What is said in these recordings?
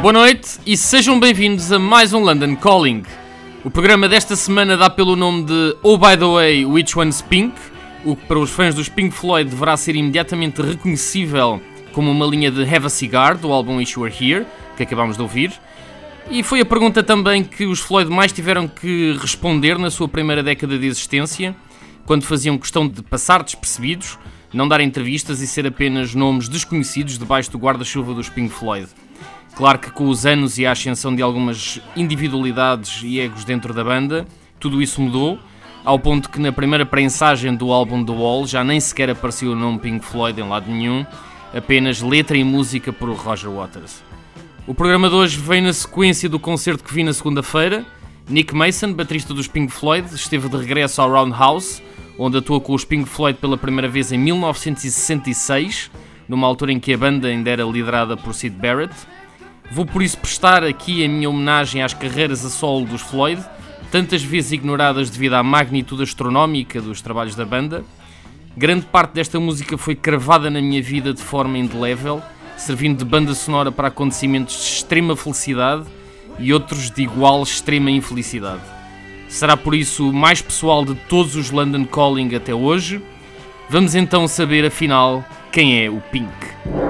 Boa noite e sejam bem-vindos a mais um London Calling. O programa desta semana dá pelo nome de Oh By The Way, Which One's Pink? O que para os fãs dos Pink Floyd deverá ser imediatamente reconhecível como uma linha de Have a Cigar do álbum Wish You Were Here, que acabámos de ouvir. E foi a pergunta também que os Floyd mais tiveram que responder na sua primeira década de existência, quando faziam questão de passar despercebidos, não dar entrevistas e ser apenas nomes desconhecidos debaixo do guarda-chuva dos Pink Floyd. Claro que com os anos e a ascensão de algumas individualidades e egos dentro da banda, tudo isso mudou, ao ponto que na primeira prensagem do álbum The Wall já nem sequer apareceu o nome Pink Floyd em lado nenhum, apenas letra e música por Roger Waters. O programa de hoje vem na sequência do concerto que vi na segunda-feira. Nick Mason, baterista dos Pink Floyd, esteve de regresso ao Roundhouse, onde atuou com os Pink Floyd pela primeira vez em 1966, numa altura em que a banda ainda era liderada por Sid Barrett. Vou por isso prestar aqui a minha homenagem às carreiras a solo dos Floyd, tantas vezes ignoradas devido à magnitude astronómica dos trabalhos da banda. Grande parte desta música foi cravada na minha vida de forma indelével, servindo de banda sonora para acontecimentos de extrema felicidade e outros de igual extrema infelicidade. Será por isso o mais pessoal de todos os London Calling até hoje. Vamos então saber afinal quem é o Pink.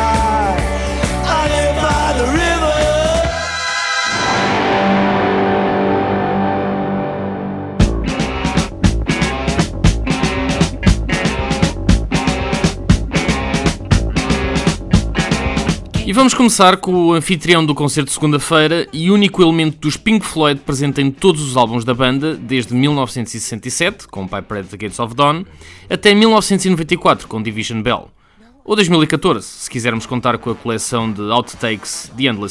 E vamos começar com o anfitrião do concerto de segunda-feira e único elemento dos Pink Floyd presente em todos os álbuns da banda, desde 1967, com Piper at the Gates of Dawn, até 1994, com Division Bell. Ou 2014, se quisermos contar com a coleção de outtakes The Endless